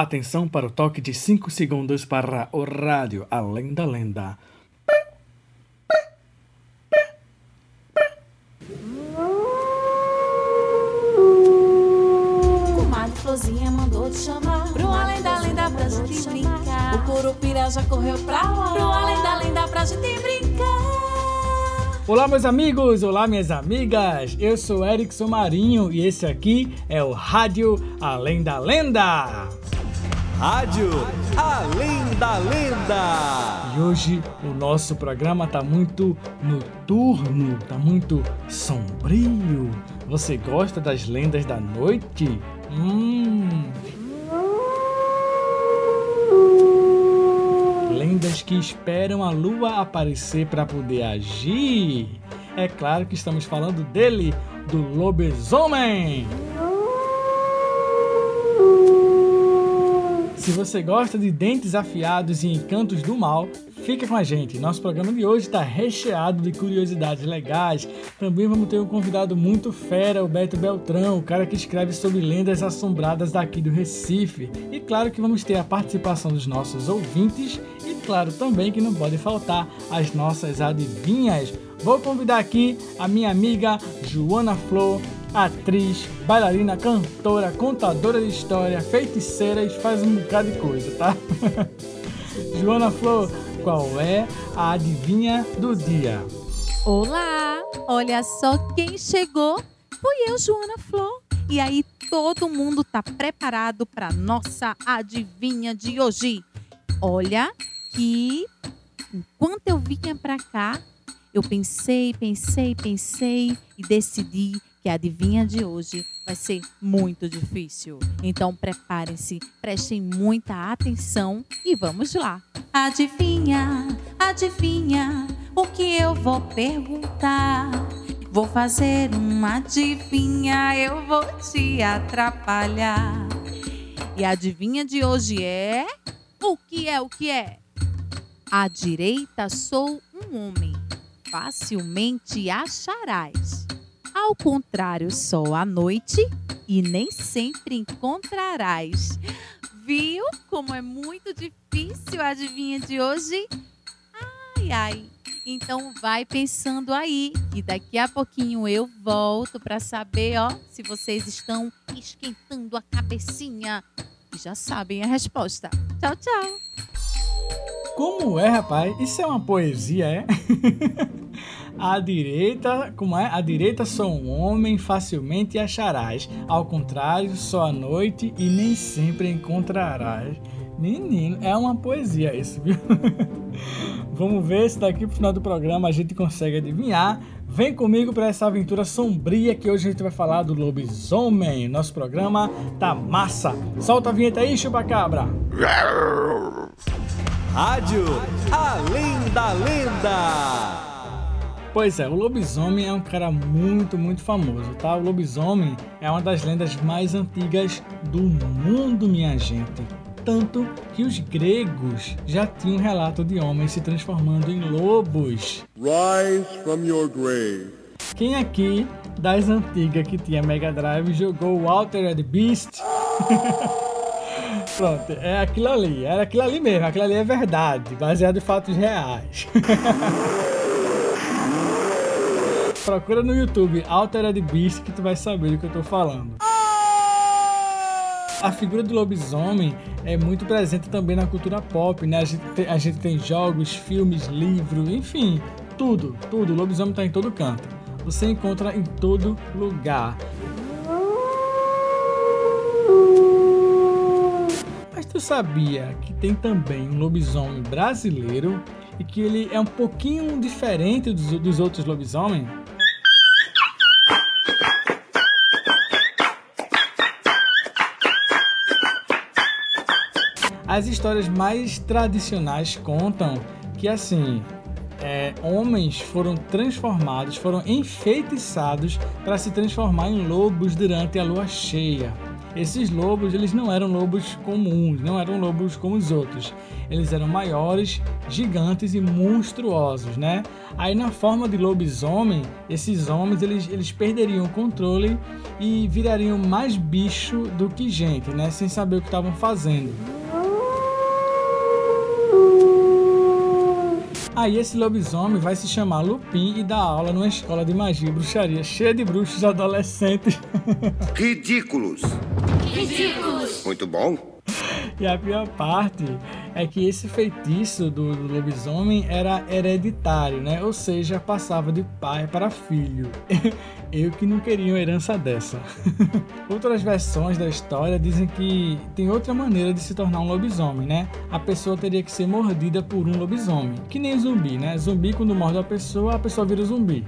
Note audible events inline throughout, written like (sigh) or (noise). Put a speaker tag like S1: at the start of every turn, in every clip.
S1: Atenção para o toque de 5 segundos para o rádio Além da Lenda.
S2: Comadre Florzinha mandou te chamar Pro Além da Lenda pra gente brincar O Curupira já correu pra lá Pro Além da Lenda pra gente brincar
S1: Olá, meus amigos! Olá, minhas amigas! Eu sou Erickson Marinho e esse aqui é o Rádio Além da Lenda!
S3: Rádio Além da Lenda.
S1: E hoje o nosso programa tá muito noturno, tá muito sombrio. Você gosta das lendas da noite? Hum. Lendas que esperam a lua aparecer para poder agir. É claro que estamos falando dele, do lobisomem. Se você gosta de dentes afiados e encantos do mal, fica com a gente. Nosso programa de hoje está recheado de curiosidades legais. Também vamos ter um convidado muito fera, o Beto Beltrão, o cara que escreve sobre lendas assombradas daqui do Recife. E claro que vamos ter a participação dos nossos ouvintes e claro também que não pode faltar as nossas adivinhas. Vou convidar aqui a minha amiga Joana Flor, atriz, bailarina, cantora, contadora de história, feiticeira e faz um bocado de coisa, tá? (laughs) Joana Flor, qual é a adivinha do dia?
S4: Olá! Olha só quem chegou. Fui eu, Joana Flor. E aí, todo mundo tá preparado para nossa adivinha de hoje. Olha que enquanto eu vinha para cá, eu pensei, pensei, pensei e decidi que a adivinha de hoje vai ser muito difícil. Então preparem-se, prestem muita atenção e vamos lá. Adivinha, adivinha o que eu vou perguntar? Vou fazer uma adivinha, eu vou te atrapalhar. E a adivinha de hoje é o que é o que é? À direita sou um homem, facilmente acharás. Ao contrário, só à noite e nem sempre encontrarás. Viu como é muito difícil a adivinha de hoje? Ai, ai. Então vai pensando aí e daqui a pouquinho eu volto para saber, ó, se vocês estão esquentando a cabecinha e já sabem a resposta. Tchau, tchau.
S1: Como é, rapaz? Isso é uma poesia, é? (laughs) À direita, como é? À direita sou um homem, facilmente acharás. Ao contrário, só à noite e nem sempre encontrarás. Menino, é uma poesia isso, viu? (laughs) Vamos ver se daqui pro final do programa a gente consegue adivinhar. Vem comigo para essa aventura sombria que hoje a gente vai falar do lobisomem. Nosso programa tá massa. Solta a vinheta aí, chupacabra.
S3: Rádio Além da Lenda.
S1: Pois é, o lobisomem é um cara muito, muito famoso, tá? O lobisomem é uma das lendas mais antigas do mundo, minha gente. Tanto que os gregos já tinham relato de homens se transformando em lobos.
S5: Rise from your grave.
S1: Quem aqui das antigas que tinha Mega Drive jogou o Altered Beast? (laughs) Pronto, é aquilo ali, era aquilo ali mesmo, aquilo ali é verdade, baseado em fatos reais. (laughs) Procura no YouTube Altered Beast que tu vai saber do que eu tô falando. A figura do lobisomem é muito presente também na cultura pop, né? A gente tem, a gente tem jogos, filmes, livros, enfim, tudo, tudo. O lobisomem tá em todo canto. Você encontra em todo lugar. Mas tu sabia que tem também um lobisomem brasileiro e que ele é um pouquinho diferente dos, dos outros lobisomens? As histórias mais tradicionais contam que assim é, homens foram transformados, foram enfeitiçados para se transformar em lobos durante a lua cheia. esses lobos eles não eram lobos comuns, não eram lobos como os outros. Eles eram maiores, gigantes e monstruosos, né? Aí na forma de lobisomem, esses homens eles, eles perderiam o controle e virariam mais bicho do que gente, né? Sem saber o que estavam fazendo. Aí esse lobisomem vai se chamar Lupin e dar aula numa escola de magia e bruxaria cheia de bruxos adolescentes. (laughs)
S6: Ridículos.
S2: Ridículos.
S6: Muito bom.
S1: E a pior parte é que esse feitiço do, do, lobisomem era hereditário, né? Ou seja, passava de pai para filho. (laughs) Eu que não queria uma herança dessa. (laughs) Outras versões da história dizem que tem outra maneira de se tornar um lobisomem, né? A pessoa teria que ser mordida por um lobisomem. Que nem zumbi, né? Zumbi, quando morde a pessoa, a pessoa vira zumbi.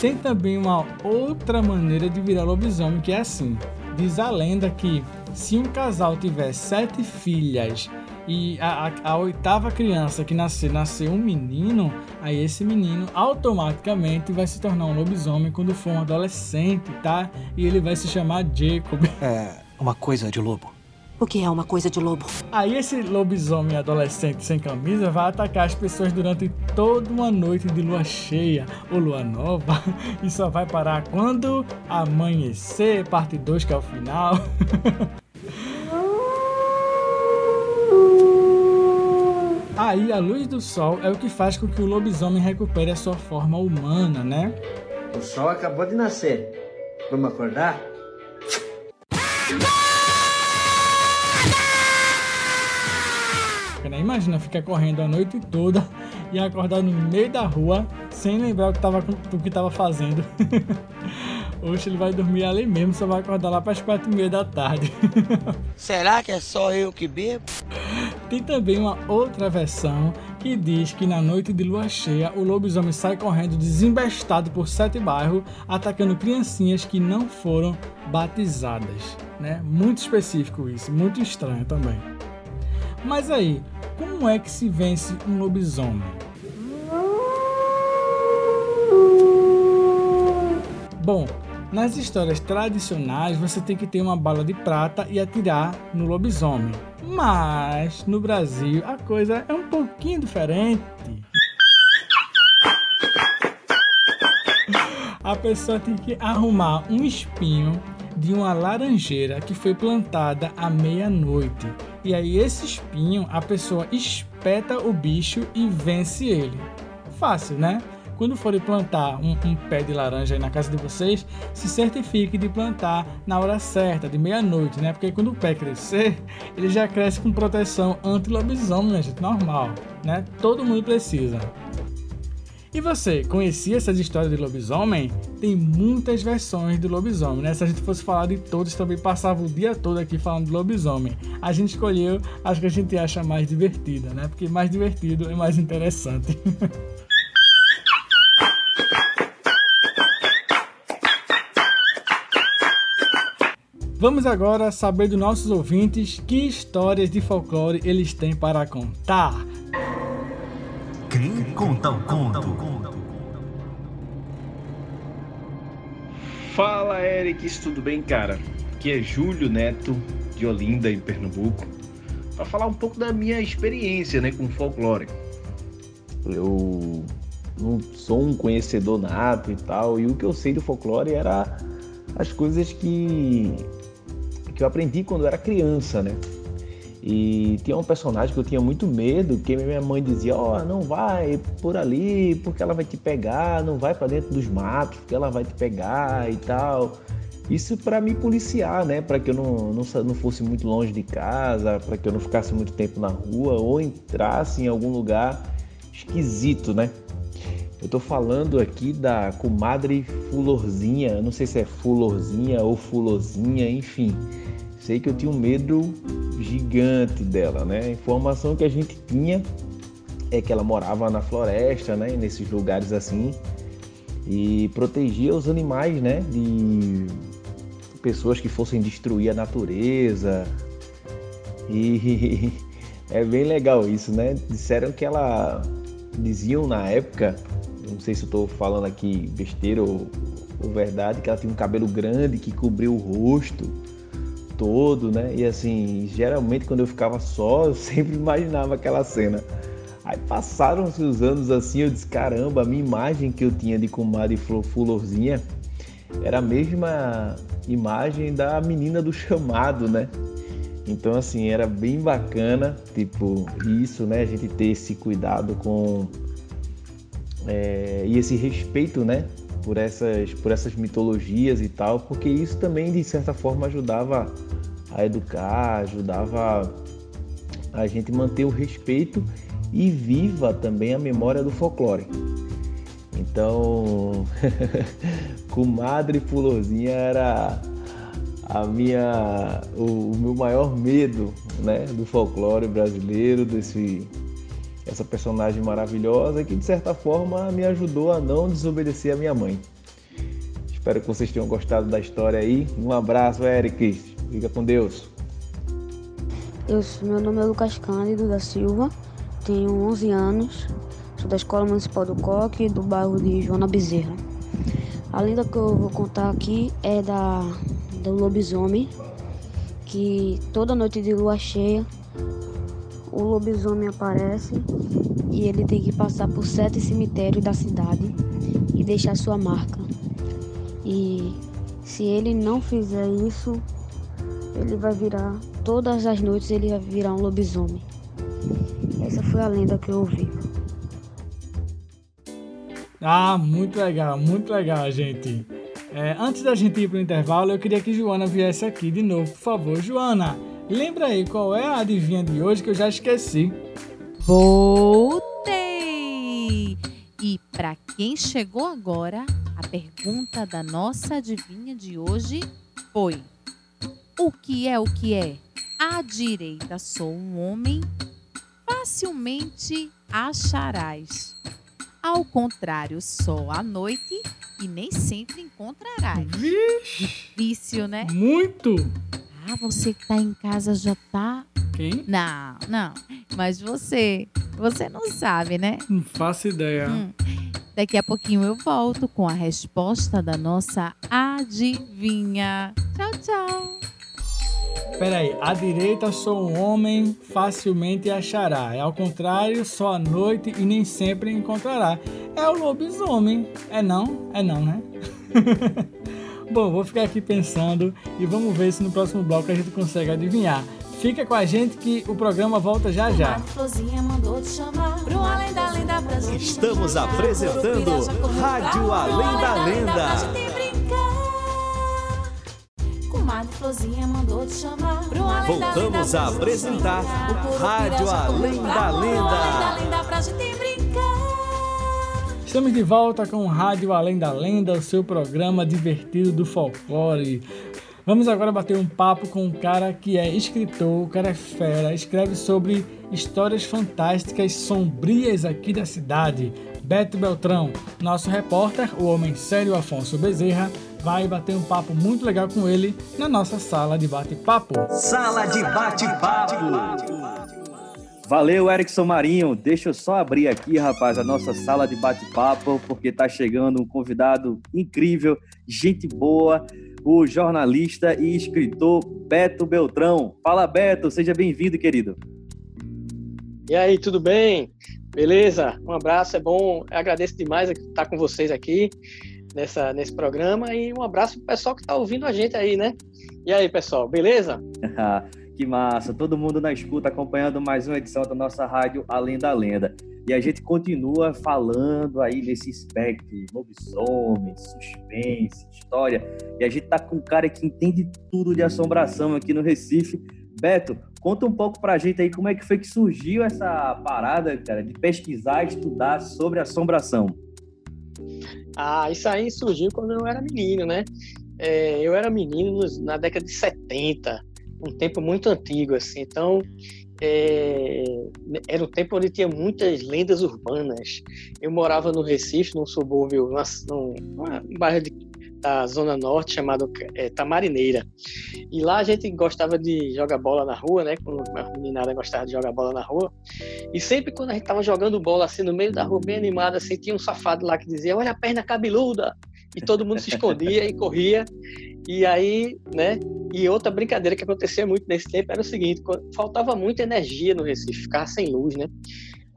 S1: Tem também uma outra maneira de virar lobisomem que é assim. Diz a lenda que se um casal tiver sete filhas e a, a, a, oitava criança que nascer nascer um menino, aí esse menino automaticamente vai se tornar um lobisomem quando for um adolescente, tá? E ele vai se chamar Jacob.
S7: É uma coisa de lobo.
S8: O que é uma coisa de lobo?
S1: Aí esse lobisomem adolescente sem camisa vai atacar as pessoas durante toda uma noite de lua cheia ou lua nova (laughs) e só vai parar quando amanhecer, parte 2 que é o final. (laughs) Aí a luz do sol é o que faz com que o lobisomem recupere a sua forma humana, né?
S9: O sol acabou de nascer. Vamos acordar?
S1: Né? Imagina ficar correndo a noite toda e acordar no meio da rua sem lembrar o que estava o que tava fazendo. (laughs) Hoje ele vai dormir ali mesmo, só vai acordar lá para as quatro e meia da tarde. (laughs)
S10: Será que é só eu que bebo?
S1: Tem também uma outra versão que diz que na noite de lua cheia o lobisomem sai correndo desembestado por sete bairros, atacando criancinhas que não foram batizadas. Né? Muito específico isso, muito estranho também. Mas aí, como é que se vence um lobisomem? Bom, nas histórias tradicionais você tem que ter uma bala de prata e atirar no lobisomem. Mas no Brasil a coisa é um pouquinho diferente. A pessoa tem que arrumar um espinho de uma laranjeira que foi plantada à meia-noite. E aí, esse espinho, a pessoa espeta o bicho e vence ele. Fácil, né? Quando forem plantar um, um, pé de laranja aí na casa de vocês, se certifique de plantar na hora certa, de meia-noite, né? Porque quando o pé crescer, ele já cresce com proteção anti-lobisomem, né, gente? Normal, né? Todo mundo precisa. E você, conhecia essas histórias de lobisomem? Tem muitas versões de lobisomem, né? Se a gente fosse falar de todos, também passava o dia todo aqui falando de lobisomem. A gente escolheu as que a gente acha mais divertida, né? Porque mais divertido é mais interessante. (laughs) Vamos agora saber dos nossos ouvintes que histórias de folclore eles têm para contar.
S3: Quem conta o conto?
S11: Fala, Eric, tudo bem, cara? Aqui é Júlio Neto, de Olinda, em Pernambuco, para falar um pouco da minha experiência né, com folclore. Eu não sou um conhecedor nato e tal, e o que eu sei do folclore era as coisas que, que eu aprendi quando eu era criança, né? E tinha um personagem que eu tinha muito medo, que minha mãe dizia: Ó, oh, não vai por ali, porque ela vai te pegar, não vai para dentro dos matos, porque ela vai te pegar e tal. Isso para me policiar, né? Para que eu não, não, não fosse muito longe de casa, para que eu não ficasse muito tempo na rua ou entrasse em algum lugar esquisito, né? Eu tô falando aqui da comadre Fulorzinha, não sei se é Fulorzinha ou Fulorzinha, enfim. Sei que eu tinha um medo gigante dela, né? A informação que a gente tinha é que ela morava na floresta, né? Nesses lugares assim e protegia os animais, né? De pessoas que fossem destruir a natureza. E (laughs) é bem legal isso, né? Disseram que ela diziam na época, não sei se eu estou falando aqui besteira ou, por verdade, que ela tinha um cabelo grande que cobriu o rosto todo, né? E assim, geralmente quando eu ficava só, eu (laughs) sempre imaginava aquela cena. Aí passaram-se os anos assim, eu disse, caramba, a minha imagem que eu tinha de comadre Florzinha era a mesma imagem da menina do chamado, né? Então, assim, era bem bacana, tipo, isso, né? A gente ter esse cuidado com. É, e esse respeito, né? Por essas, por essas mitologias e tal, porque isso também, de certa forma, ajudava a educar, ajudava a gente manter o respeito e viva também a memória do folclore. Então, (laughs) comadre Fulorzinha era a minha, o, o, meu maior medo, né, do folclore brasileiro, desse essa personagem maravilhosa que de certa forma me ajudou a não desobedecer a minha mãe. Espero que vocês tenham gostado da história aí. Um abraço, Eric. Fica com Deus.
S12: Eu, meu nome é Lucas Cândido da Silva, tenho 11 anos, sou da Escola Municipal do Coque, do bairro de Joana Bezerra. A lenda que eu vou contar aqui é da do lobisomem, que toda noite de lua cheia o lobisomem aparece e ele tem que passar por sete cemitérios da cidade e deixar sua marca. E se ele não fizer isso, ele vai virar todas as noites ele vai virar um lobisomem. Essa foi a lenda que eu ouvi.
S1: Ah, muito legal, muito legal, gente. É, antes da gente ir para o intervalo, eu queria que Joana viesse aqui de novo, por favor. Joana, lembra aí qual é a adivinha de hoje que eu já esqueci.
S4: Voltei! E para quem chegou agora, a pergunta da nossa adivinha de hoje foi: O que é o que é? À direita sou um homem, facilmente acharás. Ao contrário, só à noite e nem sempre encontrarás.
S1: Vixe!
S4: Difícil, né?
S1: Muito!
S4: Ah, você que tá em casa já tá.
S1: Quem?
S4: Não, não. Mas você, você não sabe, né?
S1: Não faço ideia. Hum.
S4: Daqui a pouquinho eu volto com a resposta da nossa adivinha. Tchau, tchau.
S1: Peraí, à direita sou um homem, facilmente achará. É ao contrário, só à noite e nem sempre encontrará. É o lobisomem. É não? É não, né? (laughs) Bom, vou ficar aqui pensando e vamos ver se no próximo bloco a gente consegue adivinhar. Fica com a gente que o programa volta já já.
S3: Estamos apresentando Rádio Além da Lenda. Voltamos a apresentar Rádio Além da Lenda.
S1: Estamos de volta com Rádio Além da Lenda, o seu programa divertido do folclore. Vamos agora bater um papo com um cara que é escritor, o cara é fera, escreve sobre histórias fantásticas, sombrias aqui da cidade. Beto Beltrão, nosso repórter, o homem sério Afonso Bezerra, vai bater um papo muito legal com ele na nossa sala de bate-papo.
S3: Sala de bate-papo.
S13: Valeu, Erickson Marinho. Deixa eu só abrir aqui, rapaz, a nossa sala de bate-papo, porque tá chegando um convidado incrível, gente boa, o jornalista e escritor Beto Beltrão. Fala, Beto, seja bem-vindo, querido.
S14: E aí, tudo bem? Beleza? Um abraço, é bom. Eu agradeço demais estar com vocês aqui nessa, nesse programa e um abraço pro pessoal que está ouvindo a gente aí, né? E aí, pessoal, beleza? (laughs)
S13: que massa! Todo mundo na escuta acompanhando mais uma edição da nossa rádio Além da Lenda. E a gente continua falando aí nesse espectro, lobisomem, suspense, história. E a gente tá com um cara que entende tudo de assombração aqui no Recife. Beto, conta um pouco pra gente aí como é que foi que surgiu essa parada, cara, de pesquisar, estudar sobre assombração.
S14: Ah, isso aí surgiu quando eu era menino, né? É, eu era menino na década de 70, um tempo muito antigo, assim. Então, é, era um tempo onde tinha muitas lendas urbanas. Eu morava no Recife, num subúrbio, num, num bairro de da Zona Norte chamado é, Tamarineira. E lá a gente gostava de jogar bola na rua, né? Quando a meninada gostava de jogar bola na rua. E sempre quando a gente tava jogando bola assim no meio da rua, bem animada, assim, tinha um safado lá que dizia: Olha a perna cabeluda. e todo mundo se escondia e corria. E aí, né? E outra brincadeira que acontecia muito nesse tempo era o seguinte: faltava muita energia no Recife, ficava sem luz, né?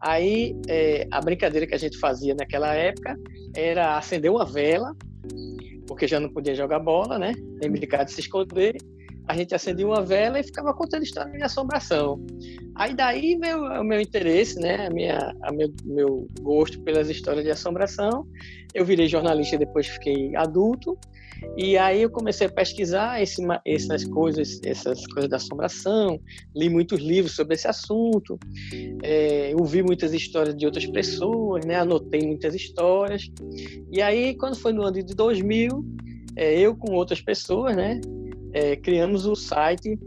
S14: Aí é, a brincadeira que a gente fazia naquela época era acender uma vela, porque já não podia jogar bola, né? Brincar de se esconder. A gente acendia uma vela e ficava contando história de assombração. Aí daí veio o meu interesse, né? A minha, a meu, meu gosto pelas histórias de assombração. Eu virei jornalista depois fiquei adulto e aí eu comecei a pesquisar esse, essas coisas, essas coisas da assombração, li muitos livros sobre esse assunto, é, ouvi muitas histórias de outras pessoas, né? anotei muitas histórias. E aí, quando foi no ano de 2000, é, eu com outras pessoas, né, é, criamos o site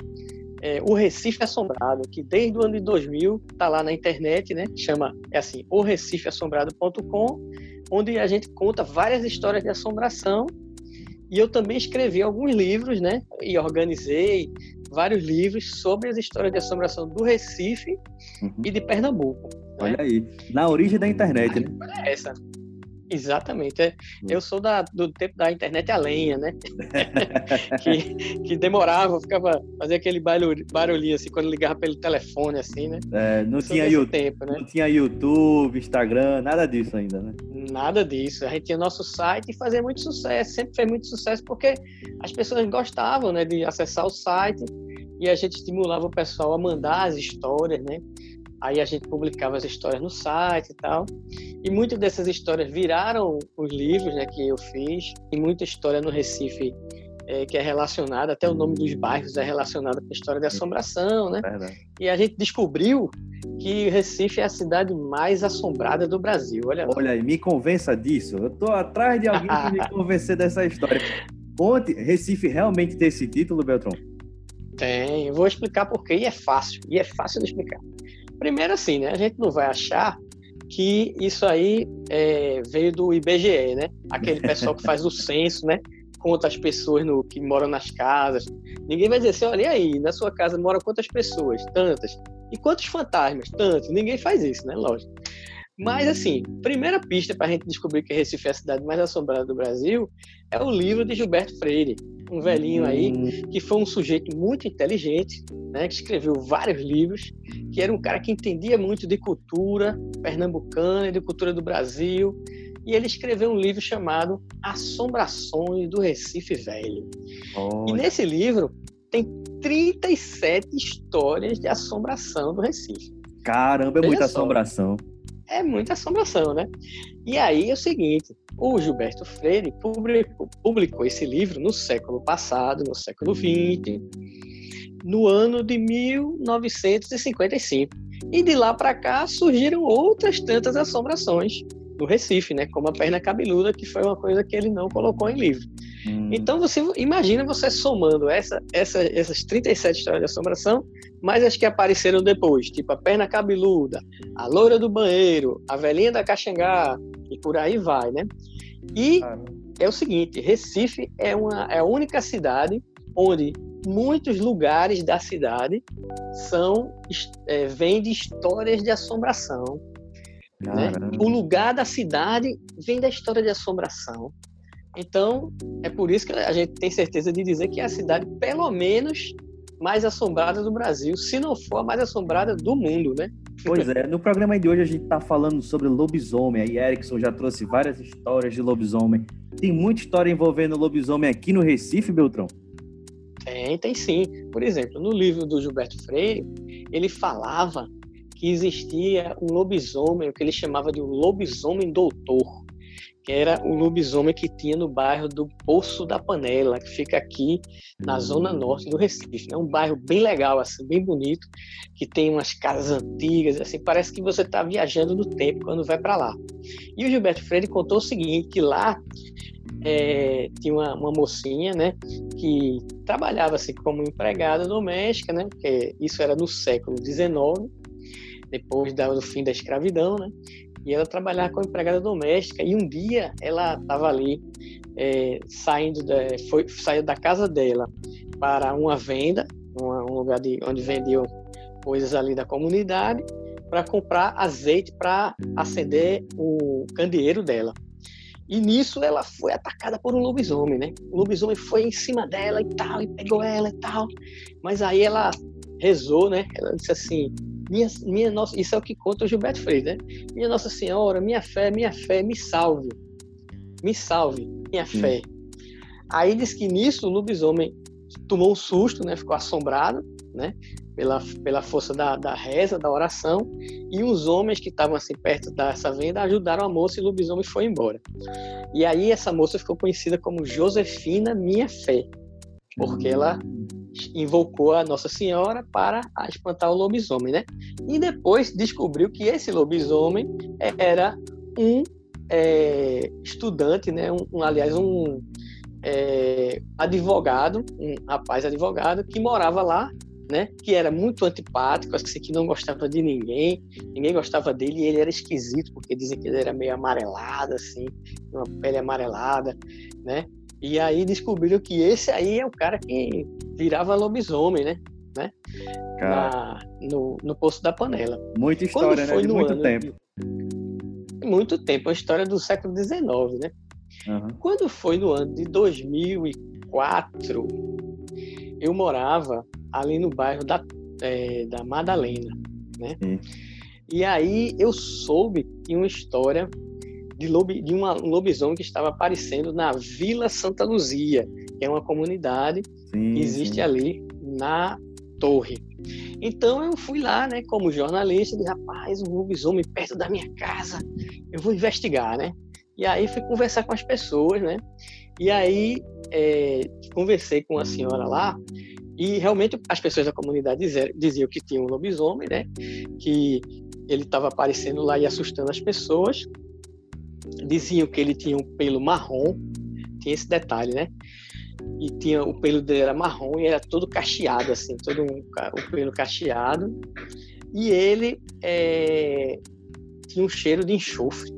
S14: é, O Recife Assombrado, que desde o ano de 2000 está lá na internet, né, chama, é assim, orecifeassombrado.com, onde a gente conta várias histórias de assombração e eu também escrevi alguns livros, né? E organizei vários livros sobre as histórias de assombração do Recife uhum. e de Pernambuco.
S13: Né? Olha né? aí, na origem da internet, né?
S14: Essa. Exatamente. É. Eu sou da, do tempo da internet a lenha, né? (laughs) que, que demorava, ficava fazia aquele barulho, barulhinho assim quando ligava pelo telefone, assim, né?
S13: É, não, tinha YouTube, tempo, né? não tinha YouTube, Instagram, nada disso ainda, né?
S14: Nada disso. A gente tinha nosso site e fazia muito sucesso, sempre fez muito sucesso porque as pessoas gostavam, né, de acessar o site e a gente estimulava o pessoal a mandar as histórias, né? Aí a gente publicava as histórias no site e tal. E muitas dessas histórias viraram os livros né, que eu fiz. E muita história no Recife é, que é relacionada, até o nome dos bairros é relacionado com a história da assombração, né? Verdade. E a gente descobriu que Recife é a cidade mais assombrada do Brasil. Olha,
S13: Olha aí, me convença disso. Eu tô atrás de alguém para me (laughs) convencer dessa história. Conte, Recife realmente tem esse título, Beltrão?
S14: Tem, eu vou explicar por quê, e é fácil, e é fácil de explicar. Primeiro assim, né? A gente não vai achar que isso aí é, veio do IBGE, né? Aquele pessoal que faz o (laughs) censo, né? Conta as pessoas no, que moram nas casas. Ninguém vai dizer assim, olha aí, na sua casa moram quantas pessoas? Tantas. E quantos fantasmas? Tantos. Ninguém faz isso, né? Lógico. Mas, assim, primeira pista para a gente descobrir que Recife é a cidade mais assombrada do Brasil é o livro de Gilberto Freire, um velhinho aí hum. que foi um sujeito muito inteligente, né, que escreveu vários livros, que era um cara que entendia muito de cultura pernambucana e de cultura do Brasil, e ele escreveu um livro chamado Assombrações do Recife Velho. Oh. E nesse livro tem 37 histórias de assombração do Recife.
S13: Caramba, é Veja muita só. assombração
S14: é muita assombração, né? E aí é o seguinte, o Gilberto Freire publicou, publicou esse livro no século passado, no século XX, no ano de 1955. E de lá para cá surgiram outras tantas assombrações no Recife, né? Como a perna cabeluda, que foi uma coisa que ele não colocou em livro. Hum. Então você imagina você somando essa, essa, essas 37 histórias de assombração, mais as que apareceram depois, tipo a perna cabeluda, a loira do banheiro, a velhinha da Caxangá, e por aí vai, né? E é o seguinte, Recife é, uma, é a única cidade onde muitos lugares da cidade são é, vêm de histórias de assombração. Né? O lugar da cidade vem da história de assombração. Então, é por isso que a gente tem certeza de dizer que é a cidade, pelo menos, mais assombrada do Brasil, se não for a mais assombrada do mundo, né?
S13: Pois é, no programa de hoje a gente está falando sobre lobisomem. Aí Erickson já trouxe várias histórias de lobisomem. Tem muita história envolvendo lobisomem aqui no Recife, Beltrão?
S14: Tem, tem sim. Por exemplo, no livro do Gilberto Freire, ele falava que existia um lobisomem, o que ele chamava de lobisomem doutor que era o lobisomem que tinha no bairro do Poço da Panela, que fica aqui na zona norte do Recife. É um bairro bem legal, assim, bem bonito, que tem umas casas antigas, assim, parece que você está viajando no tempo quando vai para lá. E o Gilberto Freire contou o seguinte, que lá é, tinha uma, uma, mocinha, né, que trabalhava assim como empregada doméstica, né, isso era no século XIX, depois do fim da escravidão, né, e ela trabalhava como empregada doméstica. E um dia ela estava ali é, saindo da, foi, saiu da casa dela para uma venda, uma, um lugar de, onde vendiam coisas ali da comunidade, para comprar azeite para acender o candeeiro dela. E nisso ela foi atacada por um lobisomem, né? O lobisomem foi em cima dela e tal, e pegou ela e tal. Mas aí ela rezou, né? Ela disse assim: minha, minha nossa, isso é o que conta o Gilberto Freire, né? Minha Nossa Senhora, minha fé, minha fé, me salve. Me salve, minha fé. Aí diz que nisso o lobisomem tomou um susto, né? Ficou assombrado, né? Pela, pela força da, da reza, da oração, e os homens que estavam assim perto dessa venda ajudaram a moça e o lobisomem foi embora. E aí essa moça ficou conhecida como Josefina Minha Fé, porque ela invocou a Nossa Senhora para espantar o lobisomem, né? E depois descobriu que esse lobisomem era um é, estudante, né? Um, um aliás, um é, advogado, um rapaz advogado que morava lá, né? Que era muito antipático, assim, que não gostava de ninguém, ninguém gostava dele e ele era esquisito porque dizem que ele era meio amarelado, assim, uma pele amarelada, né? E aí descobriram que esse aí é o cara que virava lobisomem, né? né? Na, no, no Poço da Panela.
S13: Muita história, né? De muito ano, tempo.
S14: Muito tempo, uma história do século XIX, né? Uhum. Quando foi no ano de 2004, eu morava ali no bairro da, é, da Madalena, né? Sim. E aí eu soube de uma história de, de uma, um lobisomem que estava aparecendo na Vila Santa Luzia, que é uma comunidade sim, que existe sim. ali na torre. Então eu fui lá, né, como jornalista, de rapaz, um lobisomem perto da minha casa, eu vou investigar, né? E aí fui conversar com as pessoas, né? E aí é, conversei com a senhora lá e realmente as pessoas da comunidade diziam, diziam que tinha um lobisomem, né? Que ele estava aparecendo lá e assustando as pessoas diziam que ele tinha um pelo marrom, tinha esse detalhe, né? E tinha o pelo dele era marrom e era todo cacheado, assim, todo um, o pelo cacheado. E ele é, tinha um cheiro de enxofre.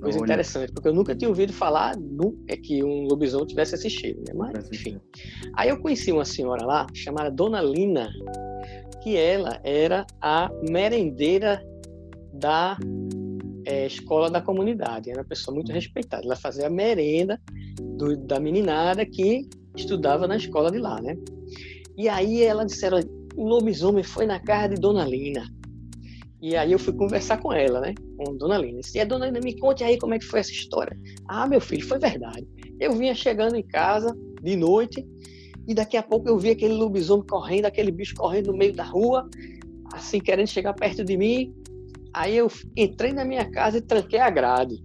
S14: Coisa Olha. interessante, porque eu nunca tinha ouvido falar no, é que um lobisomem tivesse esse cheiro, né? Mas, enfim. Aí eu conheci uma senhora lá, chamada Dona Lina, que ela era a merendeira da é, escola da comunidade, era uma pessoa muito respeitada. Ela fazia a merenda do, da meninada que estudava na escola de lá, né? E aí ela disseram, o lobisomem foi na casa de Dona Lina. E aí eu fui conversar com ela, né? Com Dona Lina. E a Dona Lina, me conte aí como é que foi essa história. Ah, meu filho, foi verdade. Eu vinha chegando em casa de noite e daqui a pouco eu vi aquele lobisomem correndo, aquele bicho correndo no meio da rua, assim, querendo chegar perto de mim. Aí eu entrei na minha casa e tranquei a grade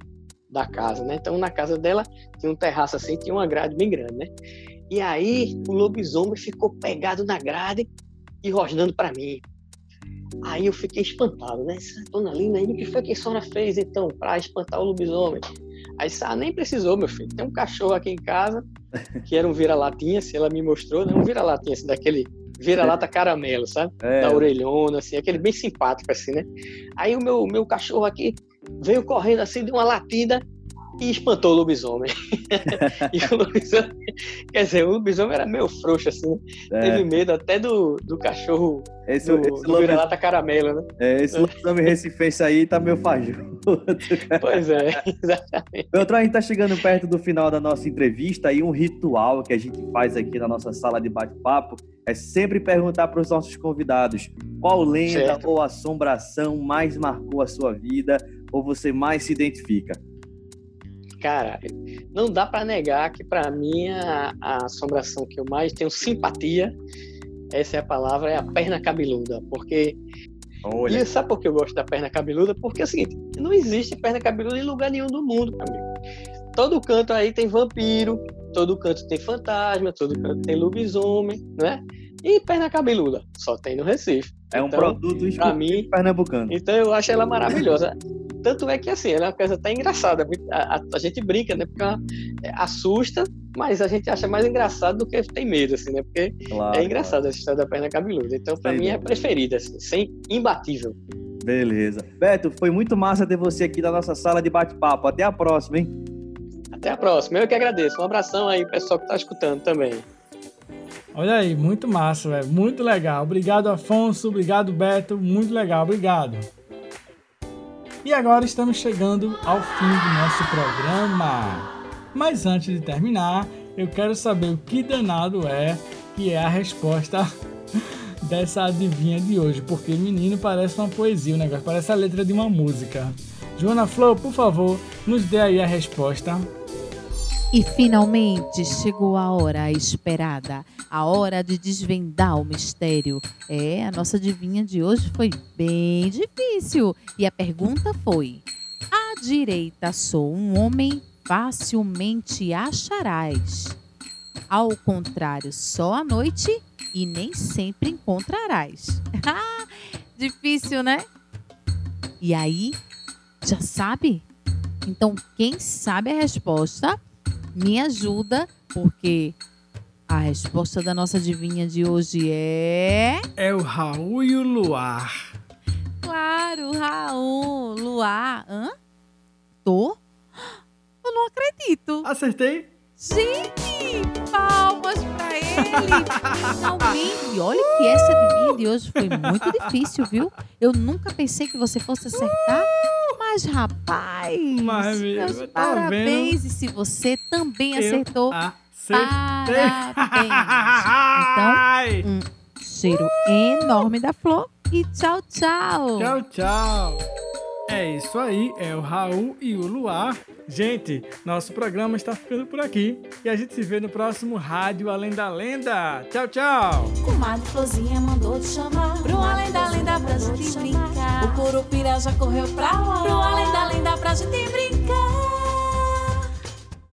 S14: da casa, né? Então na casa dela tinha um terraço assim, tinha uma grade bem grande, né? E aí o lobisomem ficou pegado na grade e rosnando para mim. Aí eu fiquei espantado, né? Dona Lina, o que foi que a senhora fez então para espantar o lobisomem? Aí ah, nem precisou, meu filho. Tem um cachorro aqui em casa que era um vira-latinha, se ela me mostrou, né? Um vira-latinha assim, daquele vira-lata caramelo, sabe? É. Da orelhona, assim, aquele bem simpático, assim, né? Aí o meu, meu cachorro aqui veio correndo assim, de uma latida e espantou o lobisomem. (laughs) e o lobisomem, quer dizer, o lobisomem era meio frouxo, assim, é. teve medo até do, do cachorro esse, do, esse do vira-lata caramelo, né?
S13: É, esse lobisomem recifense aí tá meio fajuto. (laughs)
S14: pois é, (laughs) exatamente.
S13: Beltrão, a gente tá chegando perto do final da nossa entrevista e um ritual que a gente faz aqui na nossa sala de bate-papo é sempre perguntar para os nossos convidados qual lenda certo. ou assombração mais marcou a sua vida ou você mais se identifica.
S14: Cara, não dá para negar que para mim a, a, assombração que eu mais tenho simpatia, essa é a palavra, é a perna cabeluda, porque Olha. E sabe por que eu gosto da perna cabeluda? Porque é o seguinte, não existe perna cabeluda em lugar nenhum do mundo, amigo. Todo canto aí tem vampiro, todo canto tem fantasma, todo canto tem lobisomem, né? E perna cabeluda, só tem no Recife.
S13: É um então, produto para mim pernambucano.
S14: Então eu acho ela maravilhosa. Tanto é que assim, ela é uma coisa até engraçada. A, a, a, gente brinca, né? Porque ela é, assusta, mas a gente acha mais engraçado do que tem medo, assim, né? Porque claro, é engraçado claro. essa história da perna cabeluda. Então, para mim, é preferida, assim, sem imbatível.
S13: Beleza. Beto, foi muito massa ter você aqui na nossa sala de bate-papo. Até a próxima, hein?
S14: Até a próxima. Eu que agradeço. Um abração aí, pessoal que está escutando também.
S1: Olha aí, muito massa, velho. Muito legal. Obrigado, Afonso. Obrigado, Beto. Muito legal. Obrigado. E agora estamos chegando ao fim do nosso programa. Mas antes de terminar, eu quero saber o que danado é que é a resposta (laughs) dessa adivinha de hoje, porque menino parece uma poesia, o negócio parece a letra de uma música. Joana Flor, por favor, nos dê aí a resposta.
S4: E finalmente chegou a hora esperada, a hora de desvendar o mistério. É, a nossa adivinha de hoje foi bem difícil. E a pergunta foi: À direita sou um homem, facilmente acharás. Ao contrário, só à noite e nem sempre encontrarás. (laughs) Difícil, né? E aí, já sabe? Então, quem sabe a resposta, me ajuda, porque a resposta da nossa adivinha de hoje é.
S1: É o Raul e o Luar.
S4: Claro, Raul, Luar. Hã? Tô? Eu não acredito.
S1: Acertei?
S4: Gente, palmas pra ele! Finalmente! Olha que essa adivinha de hoje foi muito difícil, viu? Eu nunca pensei que você fosse acertar. Mas, rapaz,
S1: Mas,
S4: meus
S1: tá
S4: parabéns!
S1: vendo?
S4: E se você também
S1: Eu
S4: acertou,
S1: Acertei.
S4: parabéns! (laughs) Então, um cheiro enorme da flor e tchau, tchau!
S1: Tchau, tchau. É isso aí, é o Raul e o Luar. Gente, nosso programa está ficando por aqui e a gente se vê no próximo Rádio Além da Lenda. Tchau, tchau.
S2: Comadre Florzinha mandou te chamar Pro além da lenda pra gente brincar O Curupira já correu pra lá Pro além da lenda pra gente brincar